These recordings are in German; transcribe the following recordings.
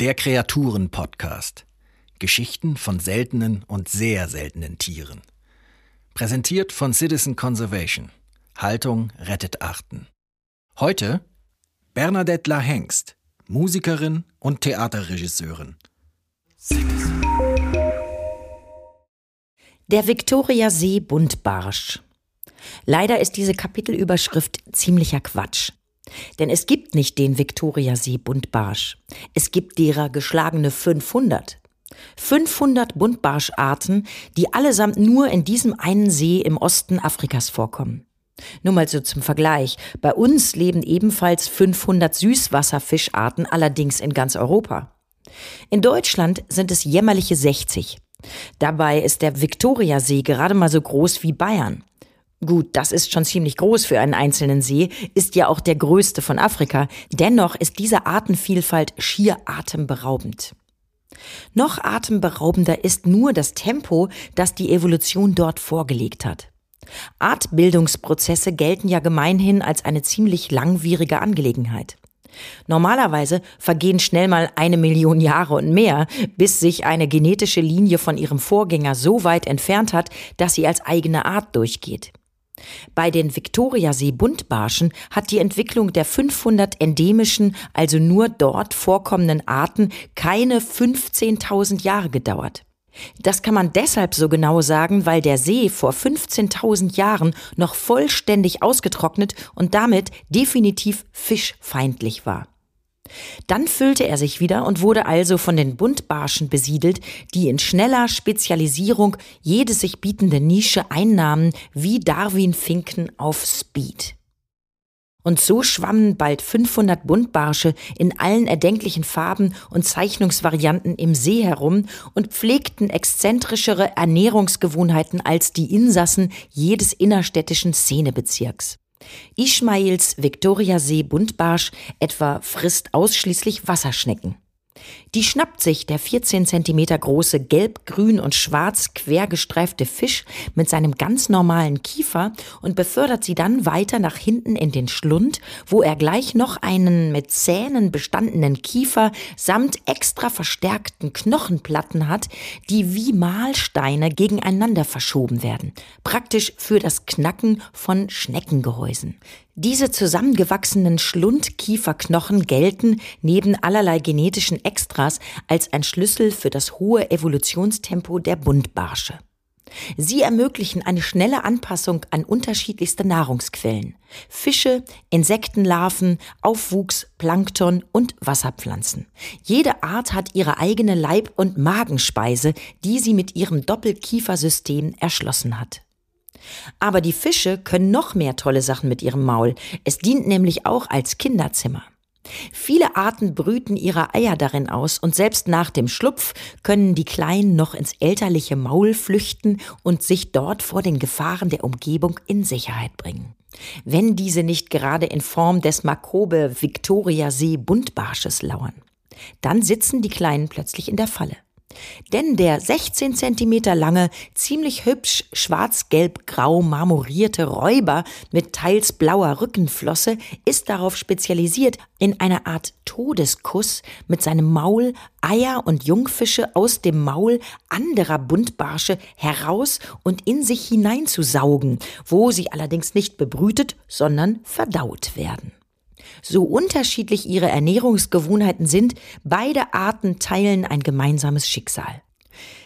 Der Kreaturen-Podcast. Geschichten von seltenen und sehr seltenen Tieren. Präsentiert von Citizen Conservation. Haltung rettet Arten. Heute Bernadette La Hengst, Musikerin und Theaterregisseurin. Der Viktoriasee Buntbarsch. Leider ist diese Kapitelüberschrift ziemlicher Quatsch. Denn es gibt nicht den Viktoriasee Buntbarsch. Es gibt derer geschlagene 500. 500 Buntbarscharten, die allesamt nur in diesem einen See im Osten Afrikas vorkommen. Nur mal so zum Vergleich. Bei uns leben ebenfalls 500 Süßwasserfischarten, allerdings in ganz Europa. In Deutschland sind es jämmerliche 60. Dabei ist der Viktoriasee gerade mal so groß wie Bayern. Gut, das ist schon ziemlich groß für einen einzelnen See, ist ja auch der größte von Afrika. Dennoch ist diese Artenvielfalt schier atemberaubend. Noch atemberaubender ist nur das Tempo, das die Evolution dort vorgelegt hat. Artbildungsprozesse gelten ja gemeinhin als eine ziemlich langwierige Angelegenheit. Normalerweise vergehen schnell mal eine Million Jahre und mehr, bis sich eine genetische Linie von ihrem Vorgänger so weit entfernt hat, dass sie als eigene Art durchgeht. Bei den Viktoriasee-Buntbarschen hat die Entwicklung der 500 endemischen, also nur dort vorkommenden Arten keine 15.000 Jahre gedauert. Das kann man deshalb so genau sagen, weil der See vor 15.000 Jahren noch vollständig ausgetrocknet und damit definitiv fischfeindlich war. Dann füllte er sich wieder und wurde also von den Buntbarschen besiedelt, die in schneller Spezialisierung jede sich bietende Nische einnahmen, wie Darwin-Finken auf Speed. Und so schwammen bald 500 Buntbarsche in allen erdenklichen Farben und Zeichnungsvarianten im See herum und pflegten exzentrischere Ernährungsgewohnheiten als die Insassen jedes innerstädtischen Szenebezirks. Ismails Viktoriasee Buntbarsch etwa frisst ausschließlich Wasserschnecken. Die schnappt sich der 14 Zentimeter große gelb, grün und schwarz quergestreifte Fisch mit seinem ganz normalen Kiefer und befördert sie dann weiter nach hinten in den Schlund, wo er gleich noch einen mit Zähnen bestandenen Kiefer samt extra verstärkten Knochenplatten hat, die wie Mahlsteine gegeneinander verschoben werden. Praktisch für das Knacken von Schneckengehäusen. Diese zusammengewachsenen Schlundkieferknochen gelten neben allerlei genetischen Extras als ein Schlüssel für das hohe Evolutionstempo der Buntbarsche. Sie ermöglichen eine schnelle Anpassung an unterschiedlichste Nahrungsquellen. Fische, Insektenlarven, Aufwuchs, Plankton und Wasserpflanzen. Jede Art hat ihre eigene Leib- und Magenspeise, die sie mit ihrem Doppelkiefersystem erschlossen hat. Aber die Fische können noch mehr tolle Sachen mit ihrem Maul. Es dient nämlich auch als Kinderzimmer. Viele Arten brüten ihre Eier darin aus und selbst nach dem Schlupf können die Kleinen noch ins elterliche Maul flüchten und sich dort vor den Gefahren der Umgebung in Sicherheit bringen. Wenn diese nicht gerade in Form des Makrobe Victoria See Buntbarsches lauern. Dann sitzen die Kleinen plötzlich in der Falle. Denn der 16 Zentimeter lange, ziemlich hübsch schwarz-gelb-grau marmorierte Räuber mit teils blauer Rückenflosse ist darauf spezialisiert, in einer Art Todeskuss mit seinem Maul Eier und Jungfische aus dem Maul anderer Buntbarsche heraus und in sich hineinzusaugen, wo sie allerdings nicht bebrütet, sondern verdaut werden. So unterschiedlich ihre Ernährungsgewohnheiten sind, beide Arten teilen ein gemeinsames Schicksal.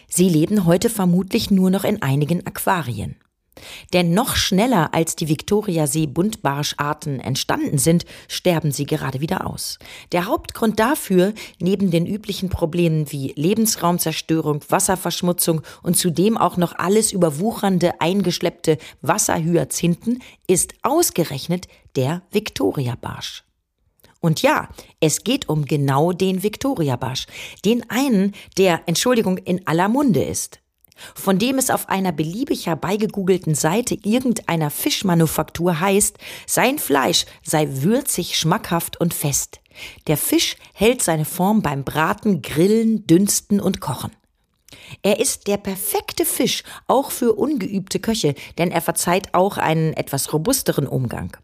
Sie leben heute vermutlich nur noch in einigen Aquarien. Denn noch schneller als die Viktoriasee-Buntbarscharten entstanden sind, sterben sie gerade wieder aus. Der Hauptgrund dafür, neben den üblichen Problemen wie Lebensraumzerstörung, Wasserverschmutzung und zudem auch noch alles überwuchernde eingeschleppte Wasserhyazinthen, ist ausgerechnet der Viktoriabarsch. Und ja, es geht um genau den Viktoriabarsch, den einen, der, Entschuldigung, in aller Munde ist von dem es auf einer beliebig herbeigegoogelten Seite irgendeiner Fischmanufaktur heißt, sein Fleisch sei würzig, schmackhaft und fest. Der Fisch hält seine Form beim Braten, Grillen, Dünsten und Kochen. Er ist der perfekte Fisch, auch für ungeübte Köche, denn er verzeiht auch einen etwas robusteren Umgang.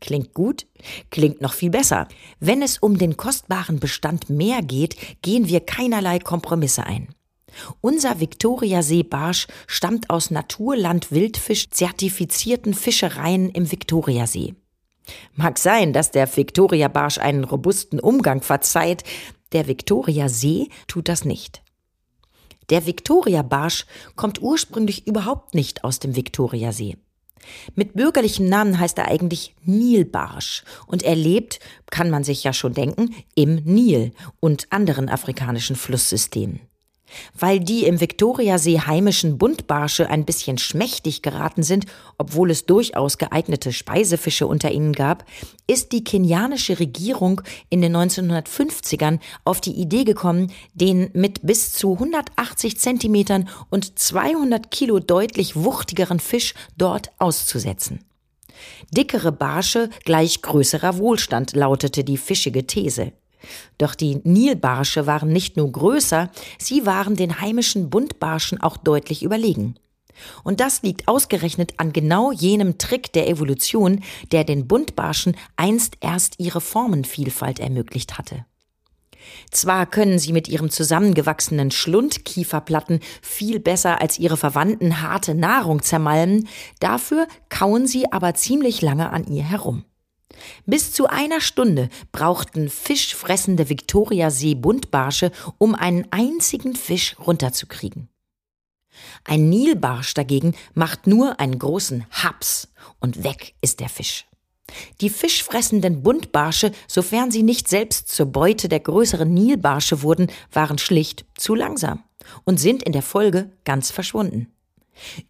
Klingt gut, klingt noch viel besser. Wenn es um den kostbaren Bestand Meer geht, gehen wir keinerlei Kompromisse ein. Unser Viktoriasee-Barsch stammt aus Naturland Wildfisch zertifizierten Fischereien im Viktoriasee. Mag sein, dass der Viktoria-Barsch einen robusten Umgang verzeiht, der Viktoriasee tut das nicht. Der Viktoria-Barsch kommt ursprünglich überhaupt nicht aus dem Viktoriasee. Mit bürgerlichem Namen heißt er eigentlich Nilbarsch und er lebt, kann man sich ja schon denken, im Nil und anderen afrikanischen Flusssystemen. Weil die im Viktoriasee heimischen Buntbarsche ein bisschen schmächtig geraten sind, obwohl es durchaus geeignete Speisefische unter ihnen gab, ist die kenianische Regierung in den 1950ern auf die Idee gekommen, den mit bis zu 180 Zentimetern und 200 Kilo deutlich wuchtigeren Fisch dort auszusetzen. Dickere Barsche gleich größerer Wohlstand lautete die fischige These. Doch die Nilbarsche waren nicht nur größer, sie waren den heimischen Buntbarschen auch deutlich überlegen. Und das liegt ausgerechnet an genau jenem Trick der Evolution, der den Buntbarschen einst erst ihre Formenvielfalt ermöglicht hatte. Zwar können sie mit ihrem zusammengewachsenen Schlundkieferplatten viel besser als ihre Verwandten harte Nahrung zermalmen, dafür kauen sie aber ziemlich lange an ihr herum. Bis zu einer Stunde brauchten fischfressende Viktoriasee-Buntbarsche, um einen einzigen Fisch runterzukriegen. Ein Nilbarsch dagegen macht nur einen großen Haps und weg ist der Fisch. Die fischfressenden Buntbarsche, sofern sie nicht selbst zur Beute der größeren Nilbarsche wurden, waren schlicht zu langsam und sind in der Folge ganz verschwunden.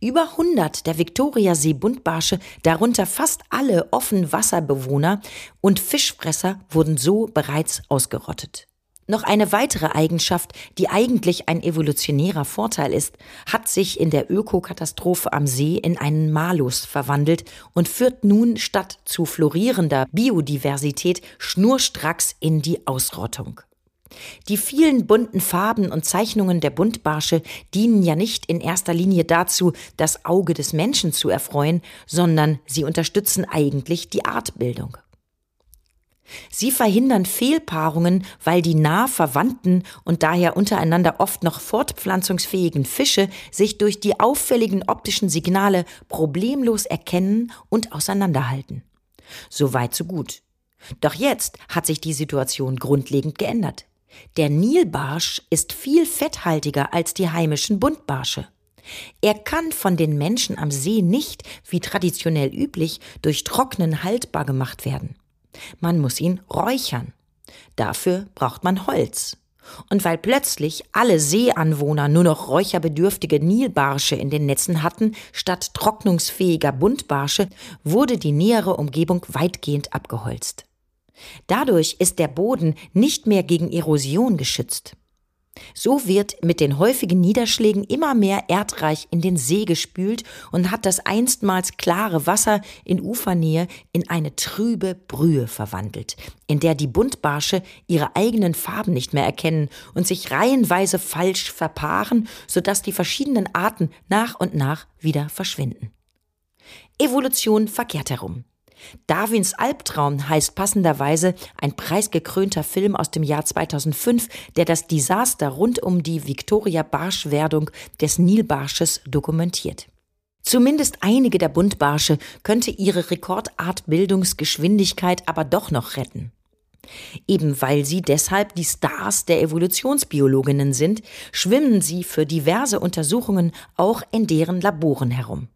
Über 100 der Viktoriasee-Buntbarsche, darunter fast alle Offenwasserbewohner und Fischfresser, wurden so bereits ausgerottet. Noch eine weitere Eigenschaft, die eigentlich ein evolutionärer Vorteil ist, hat sich in der Ökokatastrophe am See in einen Malus verwandelt und führt nun statt zu florierender Biodiversität schnurstracks in die Ausrottung. Die vielen bunten Farben und Zeichnungen der Buntbarsche dienen ja nicht in erster Linie dazu, das Auge des Menschen zu erfreuen, sondern sie unterstützen eigentlich die Artbildung. Sie verhindern Fehlpaarungen, weil die nah verwandten und daher untereinander oft noch fortpflanzungsfähigen Fische sich durch die auffälligen optischen Signale problemlos erkennen und auseinanderhalten. So weit, so gut. Doch jetzt hat sich die Situation grundlegend geändert. Der Nilbarsch ist viel fetthaltiger als die heimischen Buntbarsche. Er kann von den Menschen am See nicht, wie traditionell üblich, durch Trocknen haltbar gemacht werden. Man muss ihn räuchern. Dafür braucht man Holz. Und weil plötzlich alle Seeanwohner nur noch räucherbedürftige Nilbarsche in den Netzen hatten, statt trocknungsfähiger Buntbarsche, wurde die nähere Umgebung weitgehend abgeholzt. Dadurch ist der Boden nicht mehr gegen Erosion geschützt. So wird mit den häufigen Niederschlägen immer mehr Erdreich in den See gespült und hat das einstmals klare Wasser in Ufernähe in eine trübe Brühe verwandelt, in der die Buntbarsche ihre eigenen Farben nicht mehr erkennen und sich reihenweise falsch verpaaren, sodass die verschiedenen Arten nach und nach wieder verschwinden. Evolution verkehrt herum. Darwins Albtraum heißt passenderweise ein preisgekrönter Film aus dem Jahr 2005, der das Desaster rund um die Victoria-Barschwerdung des Nilbarsches dokumentiert. Zumindest einige der Buntbarsche könnte ihre Rekordartbildungsgeschwindigkeit aber doch noch retten. Eben weil sie deshalb die Stars der Evolutionsbiologinnen sind, schwimmen sie für diverse Untersuchungen auch in deren Laboren herum.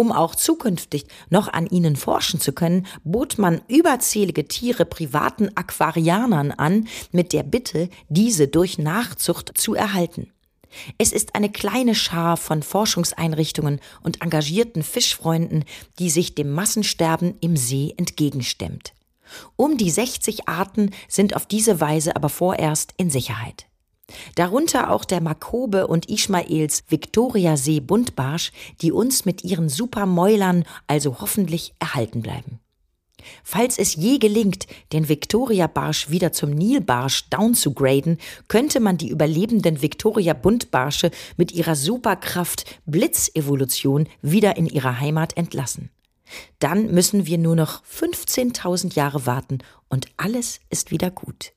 Um auch zukünftig noch an ihnen forschen zu können, bot man überzählige Tiere privaten Aquarianern an, mit der Bitte, diese durch Nachzucht zu erhalten. Es ist eine kleine Schar von Forschungseinrichtungen und engagierten Fischfreunden, die sich dem Massensterben im See entgegenstemmt. Um die 60 Arten sind auf diese Weise aber vorerst in Sicherheit. Darunter auch der Makobe und Ismaels Viktoriasee Buntbarsch, die uns mit ihren Supermäulern also hoffentlich erhalten bleiben. Falls es je gelingt, den Viktoria-Barsch wieder zum Nilbarsch downzugraden, könnte man die überlebenden Viktoria-Buntbarsche mit ihrer Superkraft Blitzevolution wieder in ihre Heimat entlassen. Dann müssen wir nur noch 15.000 Jahre warten und alles ist wieder gut.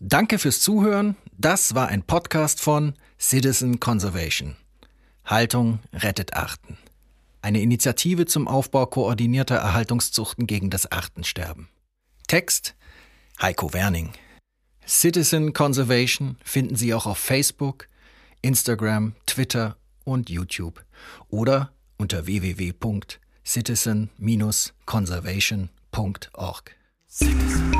Danke fürs Zuhören. Das war ein Podcast von Citizen Conservation. Haltung rettet Arten. Eine Initiative zum Aufbau koordinierter Erhaltungszuchten gegen das Artensterben. Text Heiko Werning. Citizen Conservation finden Sie auch auf Facebook, Instagram, Twitter und YouTube oder unter www.citizen-conservation.org. Citizen.